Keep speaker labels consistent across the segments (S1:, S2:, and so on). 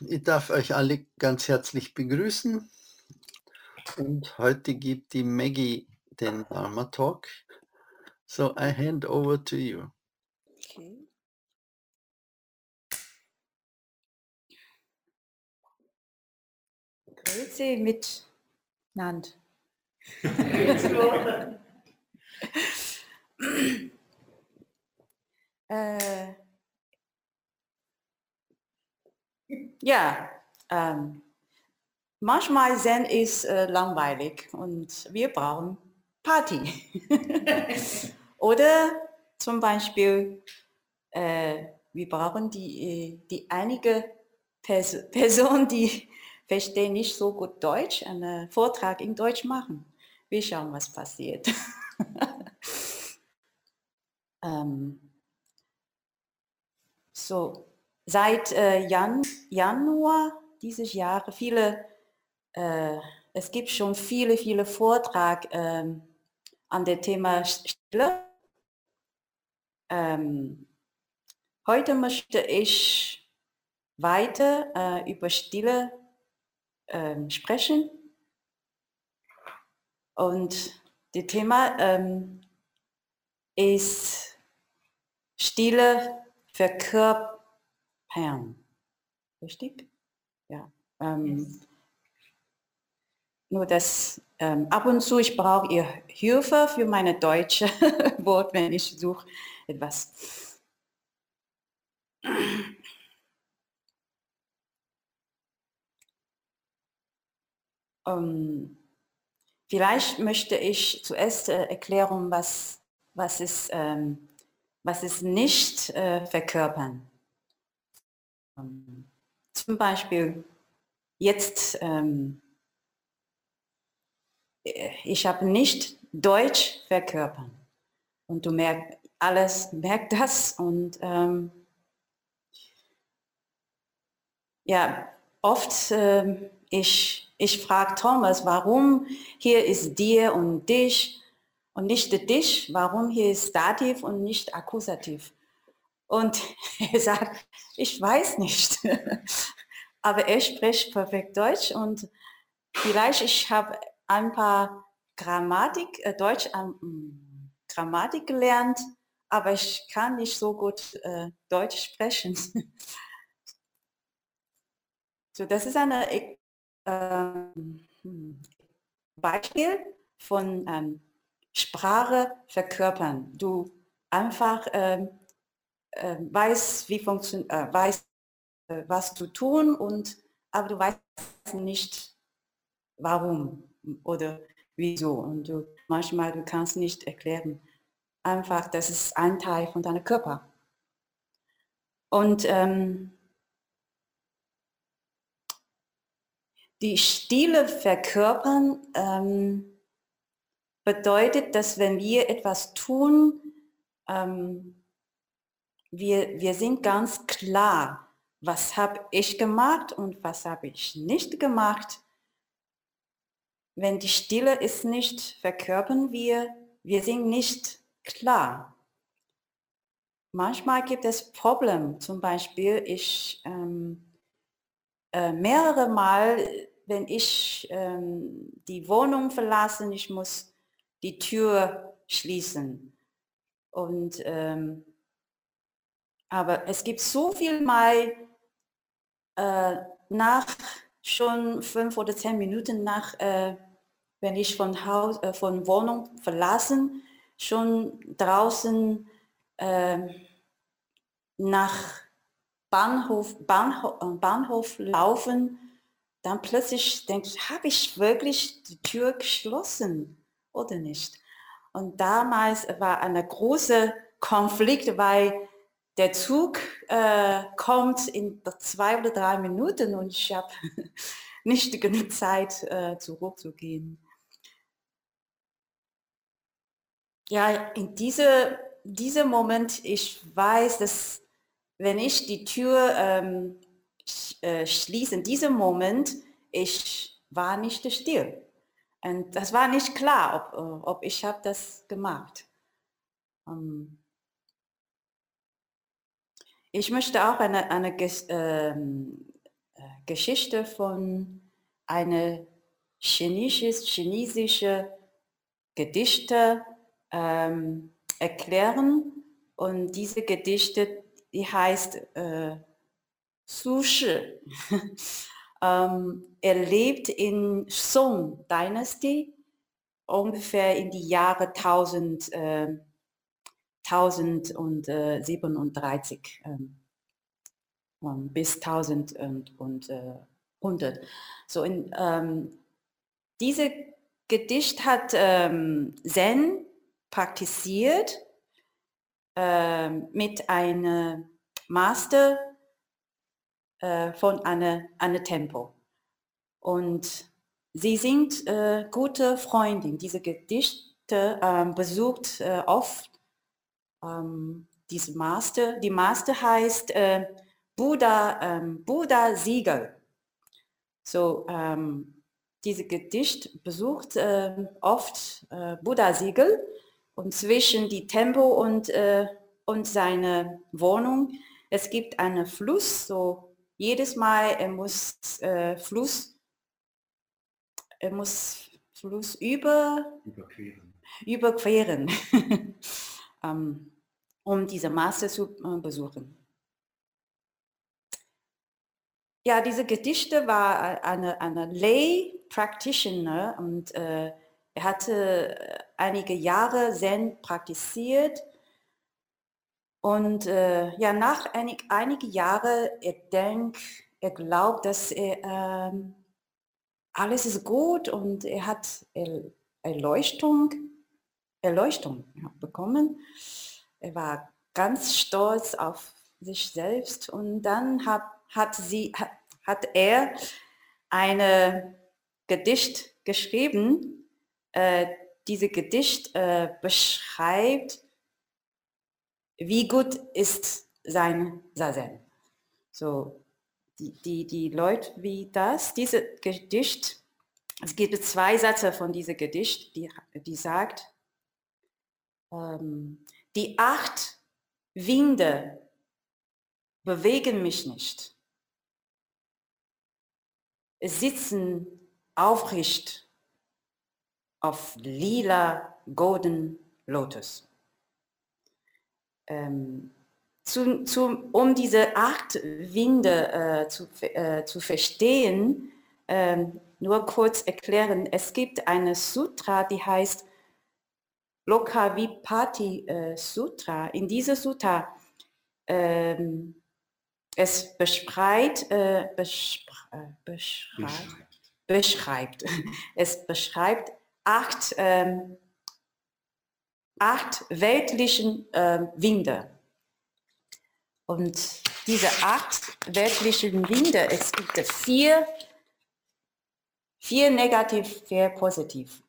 S1: Ich darf euch alle ganz herzlich begrüßen. Und heute gibt die Maggie den Dharma Talk. So I hand over to you.
S2: Okay. Grüße mit Nand. äh, ja, ähm, manchmal Zen ist äh, langweilig und wir brauchen Party. Oder zum Beispiel, äh, wir brauchen die, äh, die einige Pers Person, die verstehen nicht so gut Deutsch, einen Vortrag in Deutsch machen. Wir schauen, was passiert. ähm, so, seit äh, Jan Januar dieses Jahres viele, äh, es gibt schon viele, viele Vorträge ähm, an dem Thema Stille. Ähm, heute möchte ich weiter äh, über Stille ähm, sprechen. Und das Thema ähm, ist Stille verkörpern. Richtig? Ja. Ähm, yes. Nur das ähm, ab und zu, ich brauche Ihr Hilfe für meine deutsche Wort, wenn ich suche etwas. Ähm, vielleicht möchte ich zuerst äh, erklären, was, was, ist, ähm, was ist nicht äh, verkörpern. Ähm, zum Beispiel jetzt, ähm, äh, ich habe nicht Deutsch verkörpern. Und du merkst, alles merkt das und ähm, ja, oft äh, ich ich frage Thomas, warum hier ist dir und dich und nicht dich, warum hier ist Dativ und nicht Akkusativ. Und er sagt, ich weiß nicht. Aber er spricht perfekt Deutsch und vielleicht ich habe ein paar Grammatik, äh, Deutsch, ähm, Grammatik gelernt, aber ich kann nicht so gut äh, Deutsch sprechen. so, das ist eine ähm, hm, Beispiel von ähm, Sprache verkörpern. Du einfach ähm, äh, weißt, wie funktioniert, äh, weißt, äh, was zu tun und aber du weißt nicht, warum oder wieso. Und du manchmal du kannst nicht erklären. Einfach, das ist ein Teil von deinem Körper. Und ähm, die Stile verkörpern ähm, bedeutet, dass wenn wir etwas tun, ähm, wir, wir sind ganz klar, was habe ich gemacht und was habe ich nicht gemacht. Wenn die Stille ist nicht, verkörpern wir, wir sind nicht klar. Manchmal gibt es Probleme, zum Beispiel ich ähm, äh, mehrere Mal wenn ich ähm, die Wohnung verlasse, ich muss die Tür schließen. Und ähm, aber es gibt so viel mal äh, nach schon fünf oder zehn Minuten nach, äh, wenn ich von Haus, äh, von Wohnung verlassen, schon draußen äh, nach Bahnhof, Bahnhof, äh, Bahnhof laufen dann plötzlich denke ich, habe ich wirklich die Tür geschlossen oder nicht? Und damals war ein großer Konflikt, weil der Zug äh, kommt in zwei oder drei Minuten und ich habe nicht genug Zeit äh, zurückzugehen. Ja, in diese, diesem Moment, ich weiß, dass wenn ich die Tür ähm, äh, schließe in diesem Moment, ich war nicht still. Und das war nicht klar, ob, ob ich habe das gemacht. Ähm, ich möchte auch eine, eine ähm, Geschichte von einer chinesische, chinesische Gedichte ähm, erklären. Und diese Gedichte, die heißt äh, Su Shi. ähm, er lebt in Song Dynasty, ungefähr in die Jahre 1000, äh, 1037 ähm, bis 1100. So in, ähm, diese Gedicht hat ähm, Zen praktiziert ähm, mit einem Master äh, von Anne, Anne Tempo. Und sie sind äh, gute Freundin. Diese Gedichte äh, besucht äh, oft ähm, diese Master. Die Master heißt äh, Buddha, ähm, Buddha Siegel. So, ähm, diese Gedicht besucht äh, oft äh, Buddha Siegel und zwischen die Tempo und, äh, und seine Wohnung, es gibt einen Fluss, so jedes Mal er muss äh, Fluss, er muss Fluss über, überqueren, überqueren ähm, um diese Maße zu äh, besuchen. Ja, diese Gedichte war eine, eine Lay Practitioner und äh, er hatte äh, einige Jahre Zen praktiziert und äh, ja, nach einig, einige Jahre, er denkt, er glaubt, dass er, äh, alles ist gut und er hat Erleuchtung, Erleuchtung bekommen. Er war ganz stolz auf sich selbst und dann hat hat, sie, hat er ein Gedicht geschrieben. Äh, diese Gedicht äh, beschreibt, wie gut ist sein Sazen. So, die, die, die Leute wie das, diese Gedicht, es gibt zwei Sätze von diesem Gedicht, die, die sagt, ähm, die acht Winde bewegen mich nicht sitzen aufrecht auf lila Golden Lotus. Ähm, zu, zu, um diese acht Winde äh, zu, äh, zu verstehen, ähm, nur kurz erklären, es gibt eine Sutra, die heißt Lokavipati äh, Sutra. In dieser Sutra ähm, es beschreibt, äh, äh, beschreibt, beschreibt, es beschreibt acht, ähm, acht weltlichen äh, Winde. Und diese acht weltlichen Winde, es gibt vier, vier negativ, vier positiv.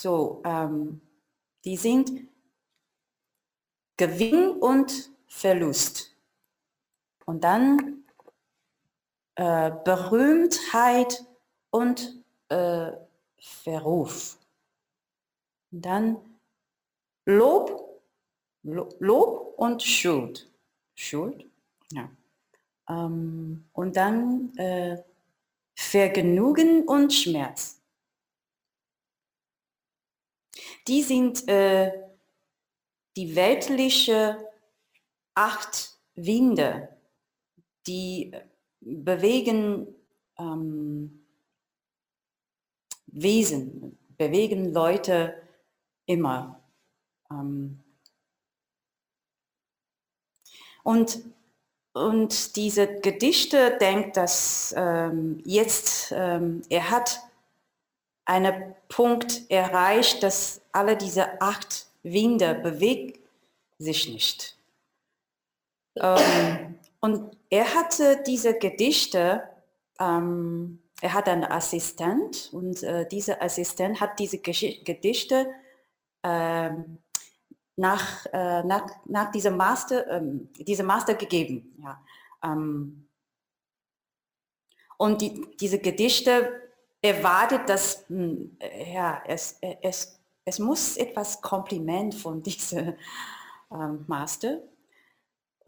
S2: So, ähm, die sind Gewinn und Verlust. Und dann äh, Berühmtheit und äh, Verruf. Und dann Lob, Lob und Schuld. Schuld, ja. Ähm, und dann äh, Vergnügen und Schmerz. Die sind äh, die weltliche acht Winde, die bewegen ähm, Wesen, bewegen Leute immer. Ähm, und, und diese Gedichte denkt, dass ähm, jetzt ähm, er hat einen Punkt erreicht, dass alle diese acht Winde bewegen sich nicht. Ähm, und er hatte diese Gedichte, ähm, er hat einen Assistent und äh, dieser Assistent hat diese Gesch Gedichte ähm, nach, äh, nach, nach diesem Master, ähm, diese Master gegeben. Ja. Ähm, und die, diese Gedichte erwartet, dass hm, äh, ja, es, es, es muss etwas Kompliment von diesem ähm, Master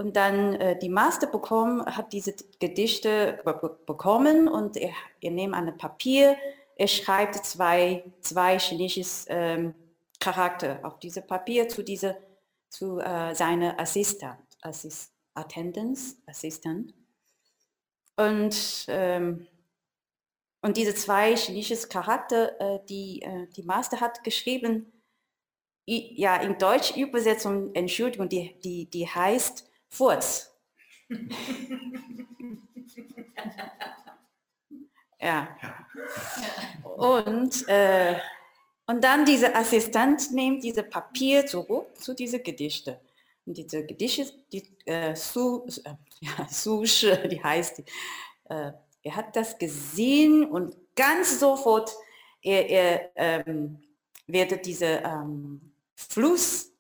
S2: und dann äh, die Master bekommen, hat diese Gedichte bekommen und er, er nimmt ein Papier, er schreibt zwei, zwei chinesische ähm, Charakter auf diesem Papier zu, diese, zu äh, seiner Assistent, Assist, Attendance, Assistant. Und, ähm, und diese zwei chinesische Charakter, äh, die äh, die Master hat geschrieben, ja, in Deutsch Übersetzung, Entschuldigung, die, die, die heißt Furz. ja. Und, äh, und dann dieser Assistent nimmt diese Papier zurück zu diesen Gedichte. Und diese Gedichte, die äh, Su, äh, ja, Susche, die heißt, äh, er hat das gesehen und ganz sofort, er, er ähm, wird diese ähm, Fluss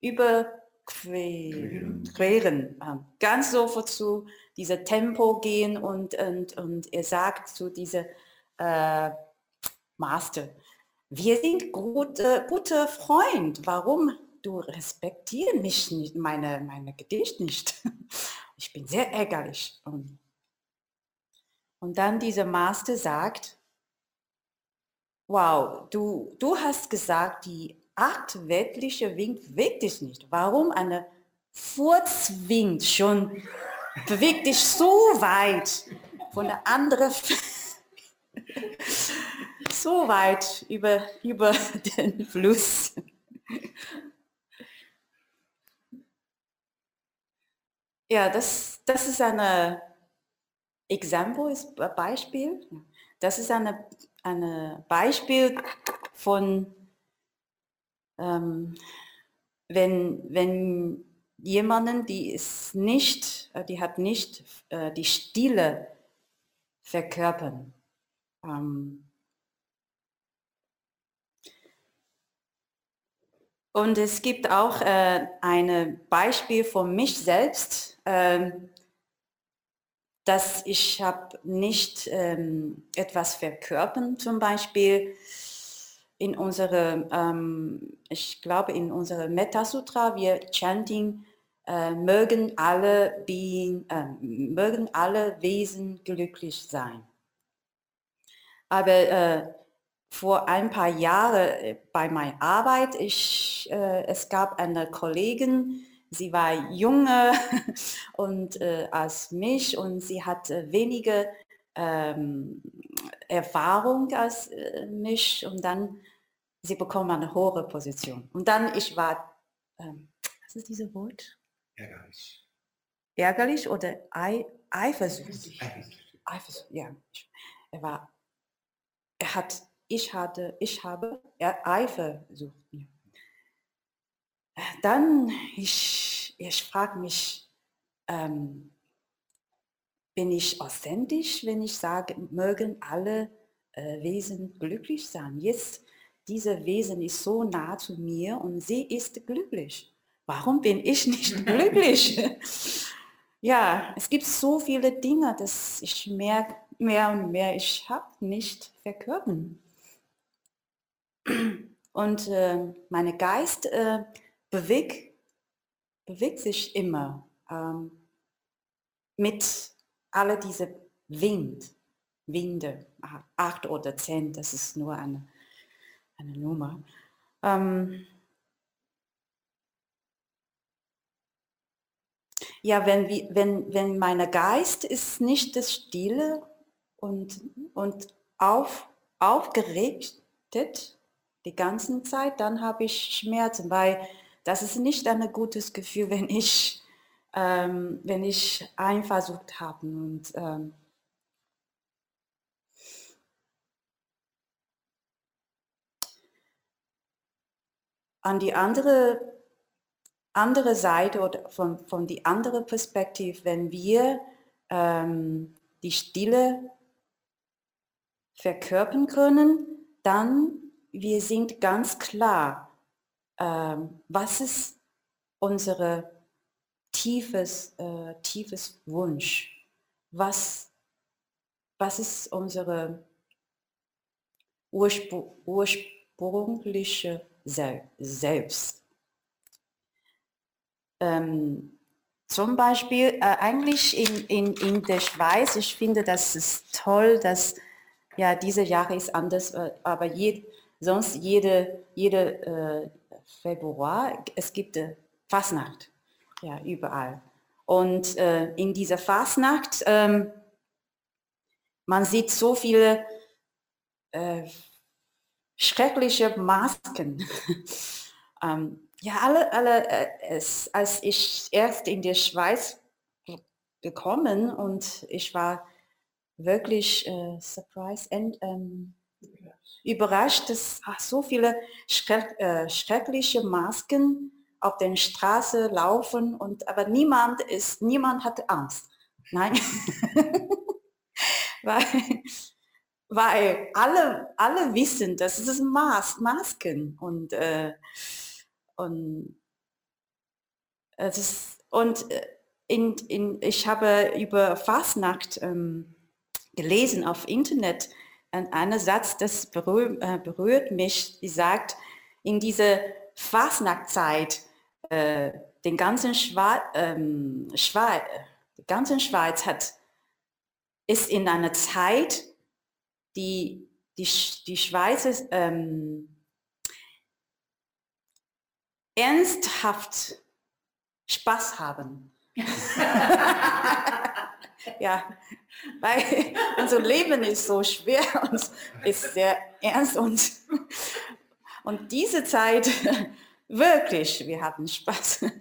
S2: überqueren, queren, äh, ganz sofort zu dieser Tempo gehen und, und, und er sagt zu dieser äh, Master, wir sind gute, gute Freund, warum du respektierst mich nicht, meine, meine Gedicht nicht. Ich bin sehr ärgerlich. Und, und dann dieser Master sagt, wow, du, du hast gesagt, die acht weltliche Wind bewegt dich nicht. Warum eine Furzwind schon bewegt dich so weit von der anderen so weit über, über den Fluss. Ja, das, das ist ein Example, ist Beispiel. Das ist ein eine Beispiel von ähm, wenn, wenn jemanden, die ist nicht, äh, die hat nicht äh, die Stille verkörpern. Ähm, und es gibt auch äh, ein Beispiel von mich selbst, äh, dass ich habe nicht ähm, etwas verkörpern, zum Beispiel in unsere, ähm, ich glaube in unsere Metasutra, wir chanting, äh, mögen alle Being, äh, mögen alle Wesen glücklich sein. Aber äh, vor ein paar Jahren äh, bei meiner Arbeit, ich, äh, es gab eine Kollegin, sie war jünger und äh, als mich und sie hat wenige ähm, Erfahrung als äh, mich und dann sie bekommen eine hohe Position. Und dann ich war, ähm, was ist dieses Wort?
S3: Ärgerlich.
S2: Ärgerlich oder ei, eifersüchtig? Eifersüchtig, ja. Er war, er hat, ich hatte, ich habe er Eifersucht. Dann, ich, ich frage mich, ähm, bin ich authentisch, wenn ich sage, mögen alle äh, Wesen glücklich sein. Jetzt, diese Wesen ist so nah zu mir und sie ist glücklich. Warum bin ich nicht glücklich? ja, es gibt so viele Dinge, dass ich merke, mehr und mehr, ich habe nicht verkörpern. Und äh, mein Geist äh, bewegt, bewegt sich immer ähm, mit alle diese Wind, Winde, acht oder zehn, das ist nur eine, eine Nummer. Ähm, ja, wenn, wenn, wenn mein Geist ist nicht das Stille und, und auf, aufgerichtet die ganze Zeit, dann habe ich Schmerzen, weil das ist nicht ein gutes Gefühl, wenn ich ähm, wenn ich Eifersucht habe und ähm, an die andere, andere Seite oder von, von die andere Perspektive, wenn wir ähm, die Stille verkörpern können, dann wir sind ganz klar, ähm, was ist unsere tiefes, äh, tiefes Wunsch. Was, was ist unsere Urspr ursprüngliche Sel Selbst? Ähm, zum Beispiel äh, eigentlich in, in, in der Schweiz, ich finde, das ist toll, dass ja, diese Jahre ist anders, äh, aber je, sonst jede, jede äh, Februar, es gibt äh, Fastnacht, ja, überall. Und äh, in dieser Fastnacht, ähm, man sieht so viele äh, schreckliche Masken. ähm, ja, alle, alle, äh, es, als ich erst in die Schweiz gekommen und ich war wirklich äh, surprised and ähm, überrascht, dass so viele schreck, äh, schreckliche Masken auf den Straßen laufen und aber niemand ist, niemand hatte Angst. Nein. weil, weil alle, alle wissen, dass es Mas Masken und, äh, und, es ist, und äh, in, in, ich habe über Fastnacht ähm, gelesen auf Internet, einen Satz, das berührt, äh, berührt mich, die sagt, in dieser Fasnachtzeit, äh, den ganzen Schweiz, ähm, Schweiz, die ganze Schweiz hat, ist in einer Zeit, die die, die Schweiz ist, ähm, ernsthaft Spaß haben. ja, weil unser Leben ist so schwer und ist sehr ernst und, und diese Zeit, wirklich, wir hatten Spaß.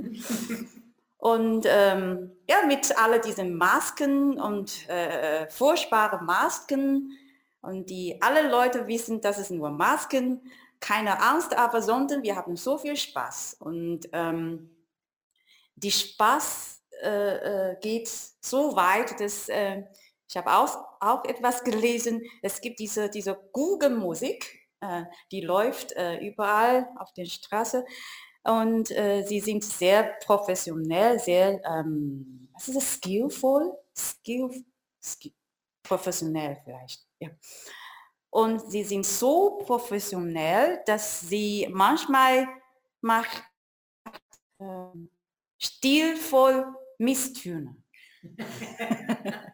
S2: Und ähm, ja, mit all diesen Masken und äh, furchtbare Masken und die alle Leute wissen, das ist nur Masken, keine Angst, aber sondern wir haben so viel Spaß. Und ähm, die Spaß äh, äh, geht so weit, dass äh, ich habe auch, auch etwas gelesen. Es gibt diese, diese Google-Musik, äh, die läuft äh, überall auf der Straße und äh, sie sind sehr professionell, sehr, ähm, was ist das, skillful? Skill, skill, professionell vielleicht, ja. Und sie sind so professionell, dass sie manchmal macht, ähm, stilvoll Misttöne.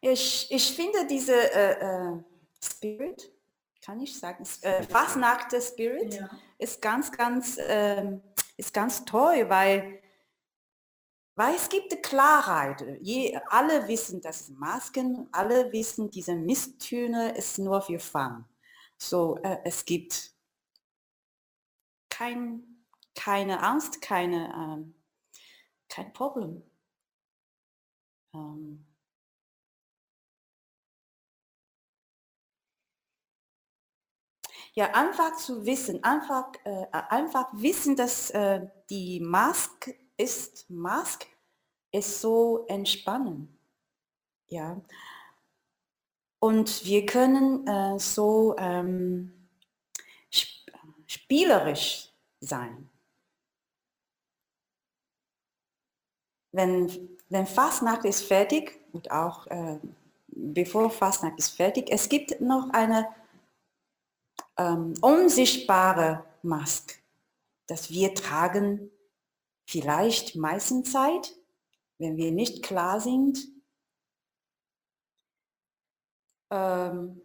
S2: ich, ich finde diese äh, äh, Spirit, kann ich sagen, äh, Fasnacht Spirit ja. ist ganz, ganz, äh, ist ganz toll, weil, weil es gibt eine Klarheit. Je, alle wissen, das sind Masken, alle wissen, diese Misttöne ist nur für Fang. So, äh, es gibt kein, keine Angst, keine, ähm, kein Problem. Ähm, ja, einfach zu wissen, einfach, äh, einfach wissen, dass äh, die Mask ist, Mask ist so entspannend. Ja. Und wir können äh, so ähm, sp spielerisch sein. Wenn, wenn Fastnacht ist fertig und auch äh, bevor Fastnacht ist fertig, es gibt noch eine ähm, unsichtbare Maske, das wir tragen vielleicht meistens Zeit, wenn wir nicht klar sind. Ähm,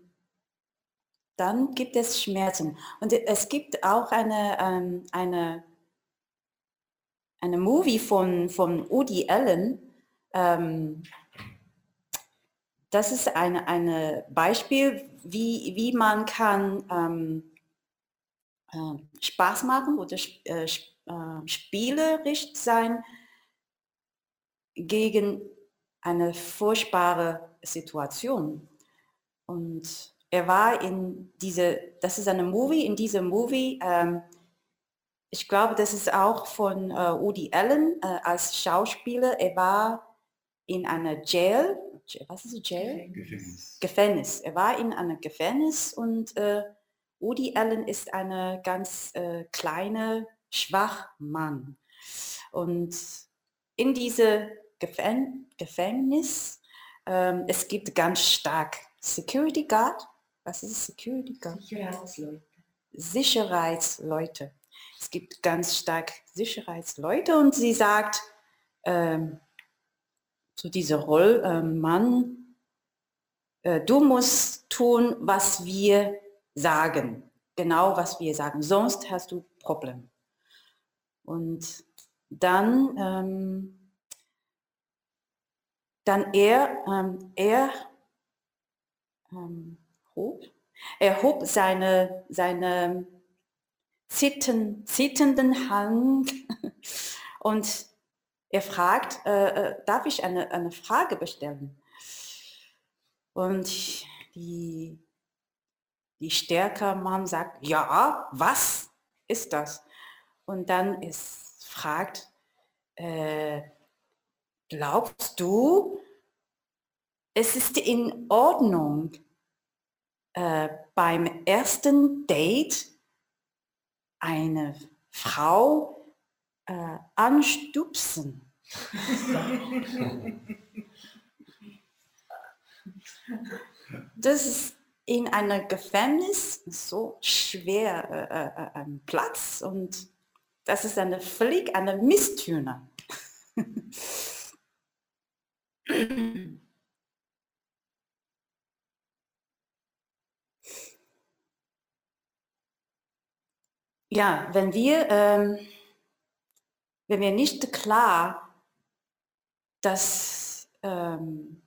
S2: dann gibt es Schmerzen. Und es gibt auch eine, ähm, eine, eine Movie von, von Woody Allen. Ähm, das ist ein eine Beispiel, wie, wie man kann ähm, äh, Spaß machen oder äh, äh, spielerisch sein gegen eine furchtbare Situation. Und er war in diese, das ist eine Movie, in diesem Movie, ähm, ich glaube, das ist auch von äh, Woody Allen äh, als Schauspieler. Er war in einer Jail, was ist Jail? Gefängnis. Gefängnis. Er war in einem Gefängnis und äh, Woody Allen ist eine ganz äh, kleine, schwach Mann. Und in diese Gefäng Gefängnis, ähm, es gibt ganz stark Security Guard was ist Security Guard?
S3: Sicherheitsleute.
S2: Sicherheitsleute. Es gibt ganz stark Sicherheitsleute und sie sagt ähm, zu dieser Rolle, äh, Mann, äh, du musst tun, was wir sagen. Genau, was wir sagen. Sonst hast du Problem. Und dann, ähm, dann er, ähm, er ähm, hob, er hob seine, seine zittern, zitternden Hand und er fragt, äh, äh, darf ich eine, eine Frage bestellen? Und die, die stärker Mann sagt, ja, was ist das? Und dann ist fragt, äh, glaubst du, es ist in Ordnung, äh, beim ersten Date eine Frau äh, anstupsen. Das ist in einem Gefängnis so schwer äh, äh, ein Platz und das ist eine völlig eine Mistüne. Ja, wenn wir, ähm, wenn wir nicht klar, dass ähm,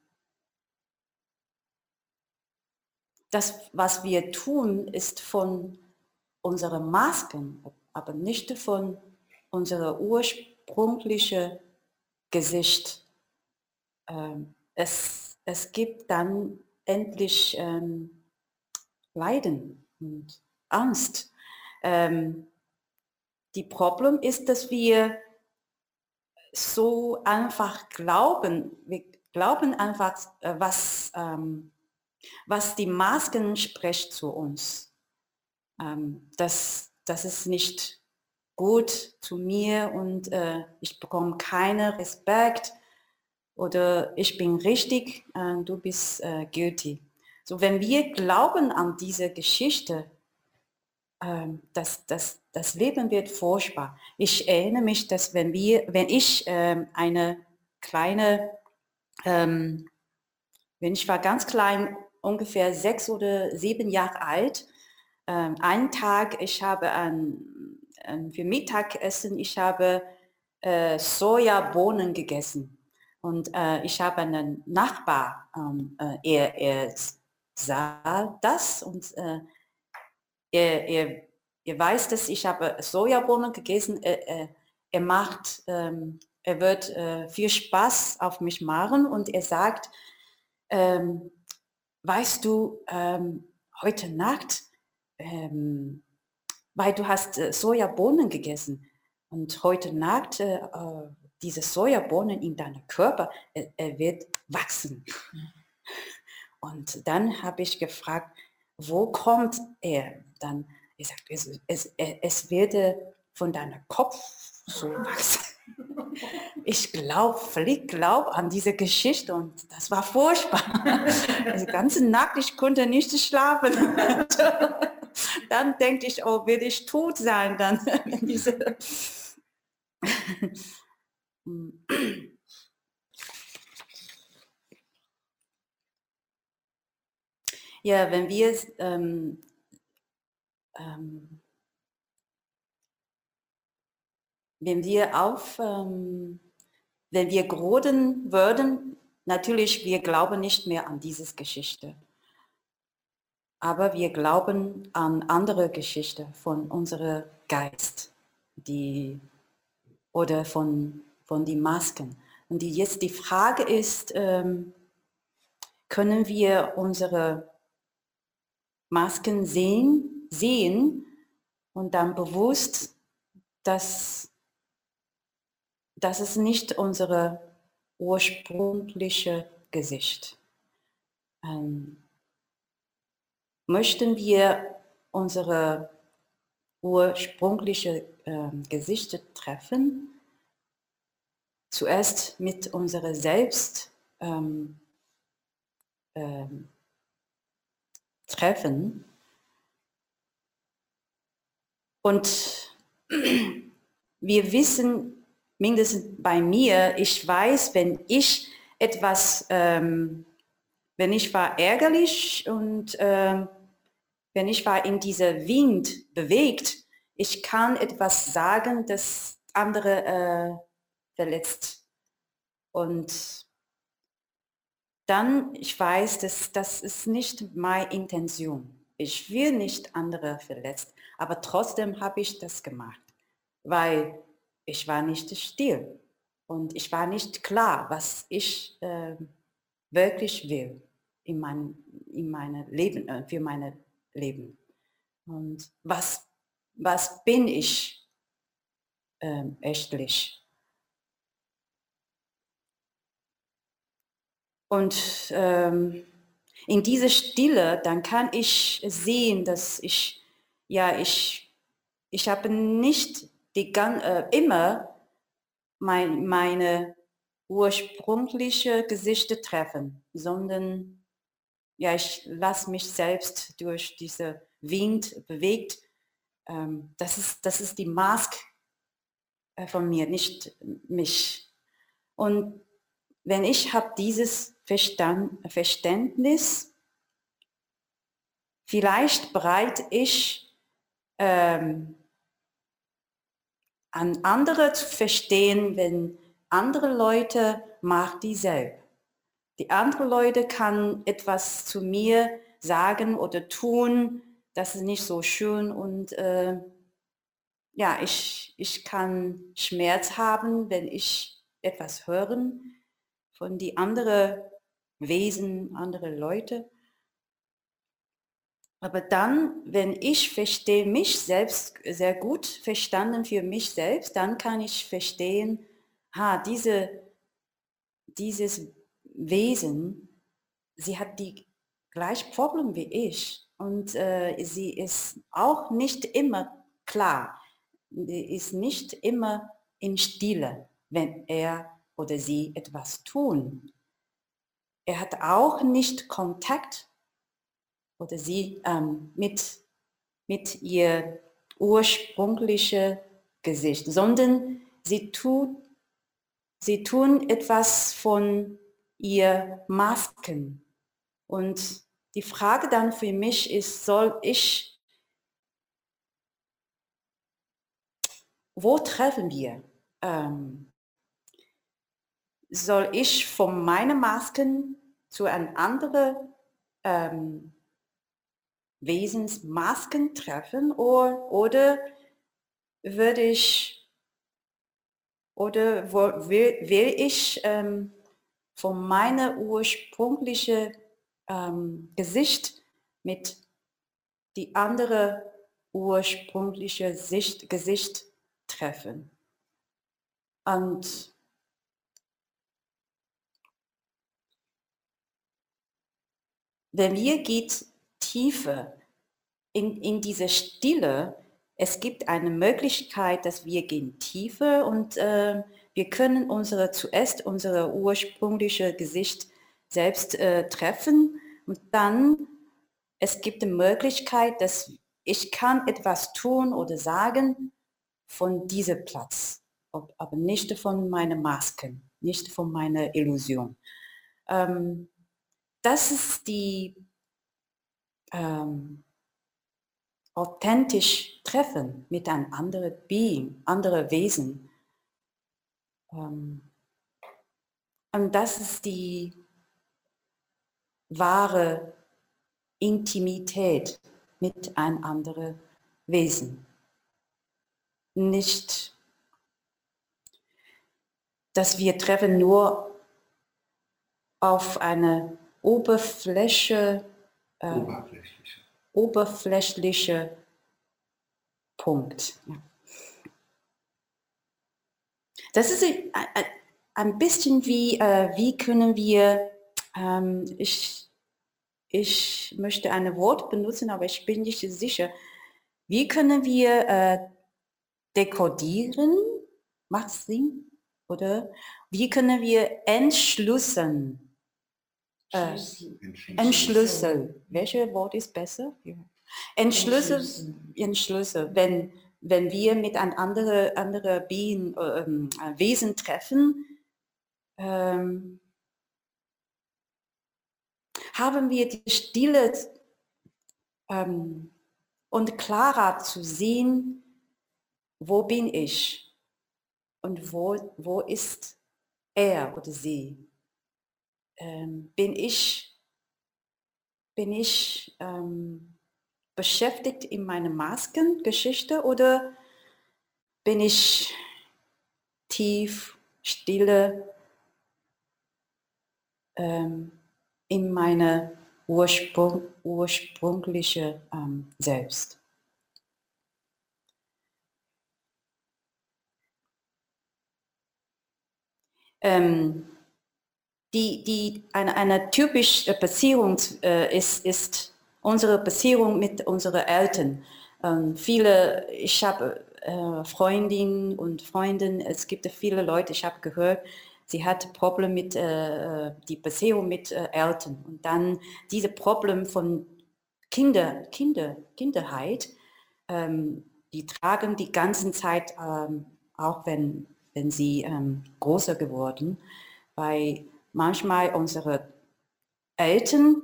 S2: das, was wir tun, ist von unseren Masken, aber nicht von unserer ursprünglichen Gesicht. Ähm, es, es gibt dann endlich ähm, Leiden und Angst ähm, die Problem ist, dass wir so einfach glauben, wir glauben einfach, äh, was, ähm, was die Masken spricht zu uns. Ähm, das, das ist nicht gut zu mir und äh, ich bekomme keinen Respekt oder ich bin richtig, äh, du bist äh, guilty. So, wenn wir glauben an diese Geschichte, das, das, das Leben wird furchtbar. Ich erinnere mich, dass wenn wir, wenn ich ähm, eine kleine, ähm, wenn ich war ganz klein, ungefähr sechs oder sieben Jahre alt, ähm, einen Tag, ich habe ein, für Mittagessen, ich habe äh, Sojabohnen gegessen. Und äh, ich habe einen Nachbar, ähm, äh, er, er sah das und äh, er, er, er weiß, dass ich habe Sojabohnen gegessen. Er, er, er macht, ähm, er wird äh, viel Spaß auf mich machen und er sagt, ähm, weißt du, ähm, heute Nacht, ähm, weil du hast äh, Sojabohnen gegessen und heute Nacht äh, äh diese Sojabohnen in deinem Körper, er, er wird wachsen. Und dann habe ich gefragt, wo kommt er? Dann, ich sagte, es, es, es werde von deinem Kopf so wachsen. Ich glaube, Flick glaub an diese Geschichte und das war furchtbar. Also ganze Nacht, ich konnte nicht schlafen. Dann denke ich, oh, will ich tot sein, dann diese Ja, wenn wir ähm, ähm, wenn wir auf, ähm, wenn wir groden würden, natürlich, wir glauben nicht mehr an diese Geschichte. Aber wir glauben an andere Geschichte von unserem Geist, die, oder von, von die Masken. Und die, jetzt die Frage ist, ähm, können wir unsere Masken sehen, sehen und dann bewusst, dass, das ist nicht unsere ursprüngliche Gesicht. Ähm, möchten wir unsere ursprüngliche ähm, Gesichter treffen, zuerst mit unserer Selbst ähm, ähm, treffen. Und wir wissen, mindestens bei mir, ich weiß, wenn ich etwas, ähm, wenn ich war ärgerlich und ähm, wenn ich war in dieser Wind bewegt, ich kann etwas sagen, das andere äh, verletzt. Und dann, ich weiß, dass das ist nicht meine Intention. Ich will nicht andere verletzt, aber trotzdem habe ich das gemacht, weil ich war nicht still und ich war nicht klar, was ich äh, wirklich will in mein, in meine Leben, äh, für mein Leben. Und was, was bin ich äh, echtlich? Und ähm, in dieser Stille, dann kann ich sehen, dass ich, ja, ich, ich habe nicht die, äh, immer mein, meine ursprüngliche Gesichter treffen, sondern ja, ich lasse mich selbst durch diese Wind bewegt. Ähm, das, ist, das ist die Mask äh, von mir, nicht mich. Und wenn ich habe dieses Verstand, Verständnis, vielleicht bereit ich ähm, an andere zu verstehen, wenn andere Leute macht dieselbe. Die andere Leute kann etwas zu mir sagen oder tun, das ist nicht so schön und äh, ja, ich, ich kann Schmerz haben, wenn ich etwas hören von die anderen Wesen, andere Leute. Aber dann, wenn ich verstehe mich selbst sehr gut verstanden für mich selbst, dann kann ich verstehen, ha, diese, dieses Wesen, sie hat die gleiche Problem wie ich und äh, sie ist auch nicht immer klar, sie ist nicht immer in Stille, wenn er oder sie etwas tun. Er hat auch nicht Kontakt oder sie ähm, mit, mit ihr ursprünglichen Gesicht, sondern sie, tut, sie tun etwas von ihr Masken. Und die Frage dann für mich ist, soll ich, wo treffen wir? Ähm, soll ich von meinen Masken zu einem anderen ähm, Wesensmasken treffen oder, oder würde ich oder will, will ich ähm, von meiner ursprünglichen ähm, Gesicht mit die andere ursprüngliche Sicht, Gesicht treffen. Und wenn wir geht tiefer in, in diese Stille, es gibt eine Möglichkeit, dass wir gehen tiefer und äh, wir können unsere zuerst unsere ursprüngliche Gesicht selbst äh, treffen und dann es gibt die Möglichkeit, dass ich kann etwas tun oder sagen von diesem Platz, aber nicht von meinen Masken, nicht von meiner Illusion. Ähm, das ist die ähm, authentisch treffen mit einem anderen Being, anderen Wesen. Ähm, und das ist die wahre Intimität mit einem anderen Wesen. Nicht, dass wir treffen nur auf eine Oberfläche, äh, oberflächliche. oberflächliche Punkt. Ja. Das ist ein, ein bisschen wie, äh, wie können wir, ähm, ich, ich möchte ein Wort benutzen, aber ich bin nicht sicher. Wie können wir äh, dekodieren? Macht Sinn? Oder wie können wir entschlüsseln? Äh, entschlüsseln. Welches Wort ist besser? Entschlüssel, entschlüssel. Wenn, wenn wir mit einem anderen andere Bien, ähm, Wesen treffen, ähm, haben wir die Stille ähm, und klarer zu sehen, wo bin ich und wo, wo ist er oder sie. Ähm, bin ich, bin ich ähm, beschäftigt in meiner Maskengeschichte oder bin ich tief, stille ähm, in meine Ursprung, ursprüngliche ähm, Selbst. Ähm, die, die, eine, eine typische Beziehung äh, ist, ist unsere Beziehung mit unseren Eltern. Ähm, viele, ich habe äh, Freundinnen und Freunden, es gibt viele Leute, ich habe gehört, sie hat Probleme mit äh, die Beziehung mit äh, Eltern und dann diese Problem von Kinder, Kinder, Kinderheit, ähm, die tragen die ganze Zeit, ähm, auch wenn, wenn sie ähm, größer geworden, weil manchmal unsere Eltern,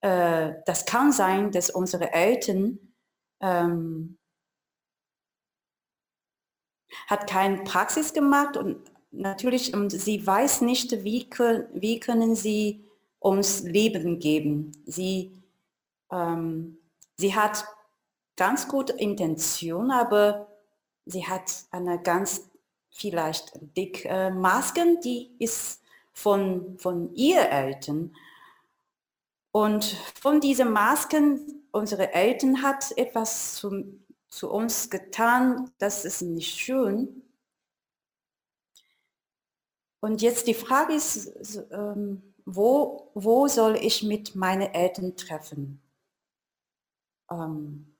S2: äh, das kann sein, dass unsere Eltern ähm, hat keine Praxis gemacht und natürlich, und sie weiß nicht, wie, wie können sie uns Leben geben. Sie, ähm, sie hat ganz gute Intention, aber sie hat eine ganz vielleicht dicke äh, Masken, die ist von, von ihr Eltern. Und von diesen Masken, unsere Eltern hat etwas zu, zu uns getan, das ist nicht schön. Und jetzt die Frage ist, ähm, wo, wo soll ich mit meinen Eltern treffen? Ähm,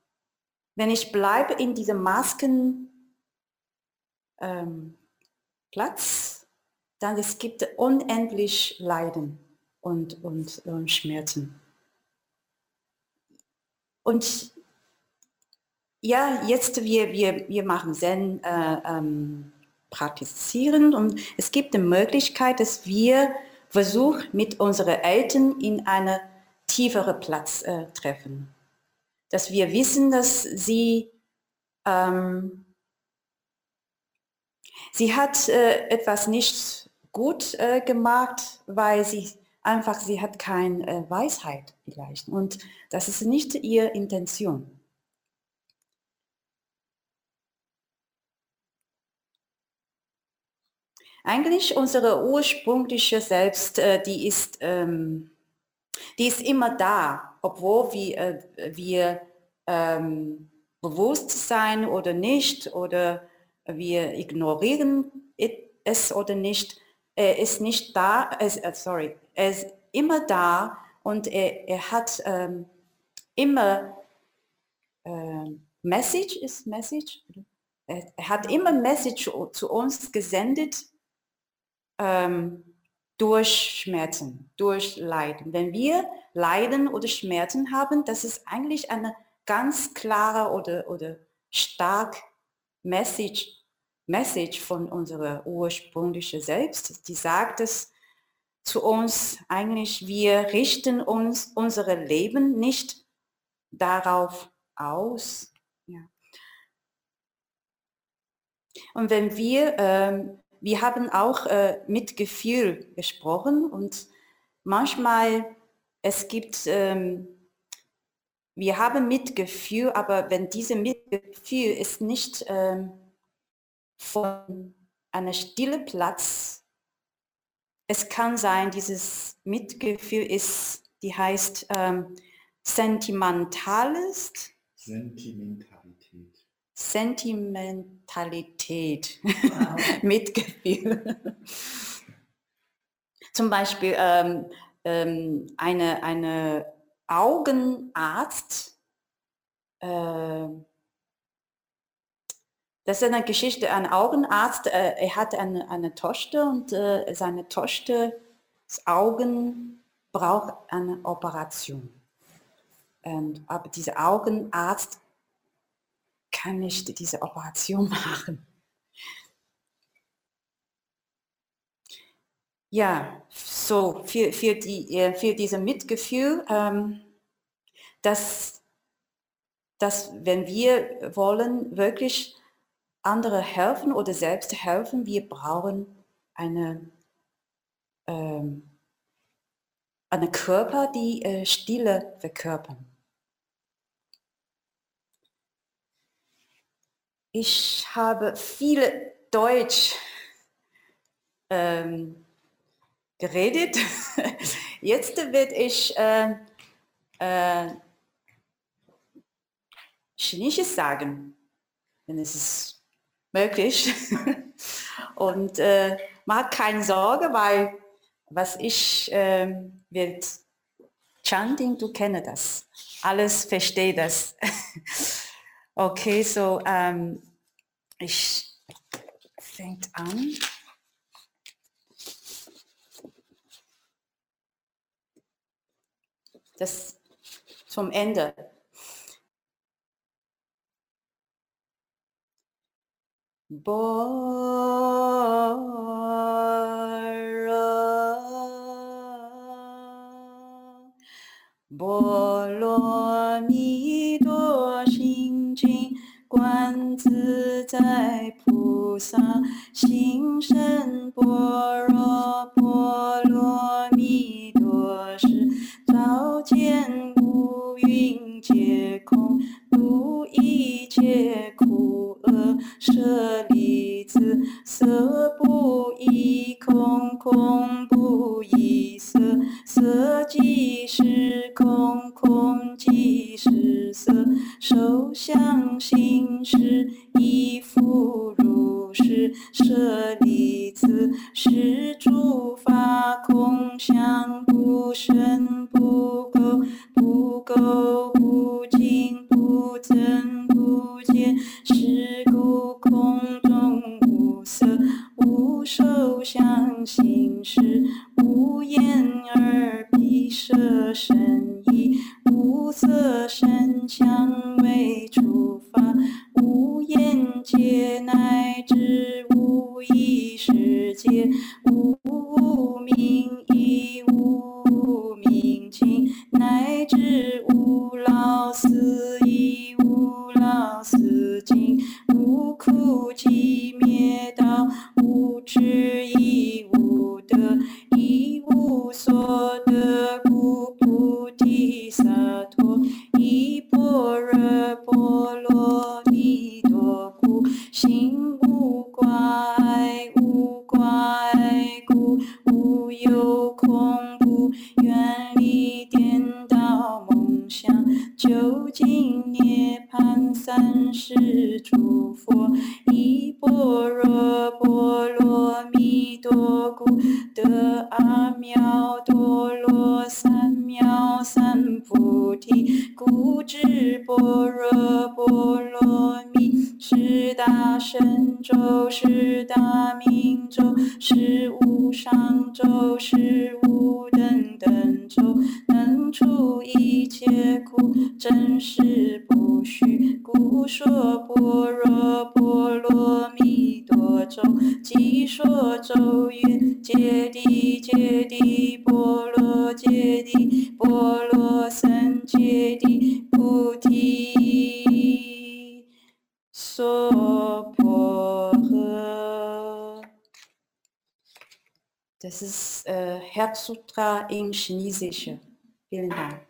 S2: wenn ich bleibe in diesem Maskenplatz, ähm, dann es gibt unendlich Leiden und, und, und Schmerzen. Und ja, jetzt wir, wir, wir machen Zen, äh, ähm, praktizieren. Und es gibt die Möglichkeit, dass wir versuchen, mit unseren Eltern in einen tieferen Platz äh, treffen. Dass wir wissen, dass sie, ähm, sie hat äh, etwas nicht gut äh, gemacht, weil sie einfach, sie hat keine äh, Weisheit vielleicht. Und das ist nicht ihre Intention. Eigentlich unsere ursprüngliche Selbst, äh, die ist, ähm, die ist immer da, obwohl wir, äh, wir ähm, bewusst sein oder nicht oder wir ignorieren es oder nicht, er ist nicht da, es, äh, sorry, er ist immer da und er, er hat ähm, immer äh, Message, ist Message, er, er hat immer Message zu uns gesendet, ähm, durch Schmerzen, durch Leiden. Wenn wir Leiden oder Schmerzen haben, das ist eigentlich eine ganz klare oder, oder stark Message, Message von unserer ursprünglichen Selbst. Die sagt es zu uns eigentlich, wir richten uns unser Leben nicht darauf aus. Ja. Und wenn wir ähm, wir haben auch äh, mit Gefühl gesprochen und manchmal es gibt, ähm, wir haben Mitgefühl, aber wenn diese Mitgefühl ist nicht ähm, von einem stillen Platz, es kann sein, dieses Mitgefühl ist, die heißt ähm, sentimentales.
S1: Sentimental.
S2: Sentimentalität, wow. Mitgefühl. Zum Beispiel ähm, ähm, eine, eine Augenarzt, äh, das ist eine Geschichte, ein Augenarzt, äh, er hatte eine, eine Tochter und äh, seine Tochter, Augen braucht eine Operation. Und, aber dieser Augenarzt kann nicht diese Operation machen. Ja, so für, für, die, äh, für dieses Mitgefühl, ähm, dass, dass wenn wir wollen wirklich andere helfen oder selbst helfen, wir brauchen eine, ähm, eine Körper, die äh, Stille verkörpern. Ich habe viele Deutsch ähm, geredet. Jetzt werde ich äh, äh, Chinesisches sagen, wenn es ist möglich. Und äh, man keine Sorge, weil was ich äh, wird Chanting, du kennst das. Alles verstehe das. Okay, so ähm, ich fängt an. Das zum Ende. Bolo mi do 观自在菩萨行深般若波罗蜜多时，照见五蕴皆空，度一皆苦厄。舍利子，色不异空，空不异色，色即是，空般若波罗蜜多故，得阿耨多罗三藐三菩提。故知般若波罗蜜是大神咒，是大明咒，是无上咒，是无，除一切苦，真实不虚。故说般若波罗蜜多咒，即说咒曰：揭谛揭谛，波罗揭谛，波罗僧揭谛，菩提娑婆诃。Das ist äh, Herzsutra in Iya.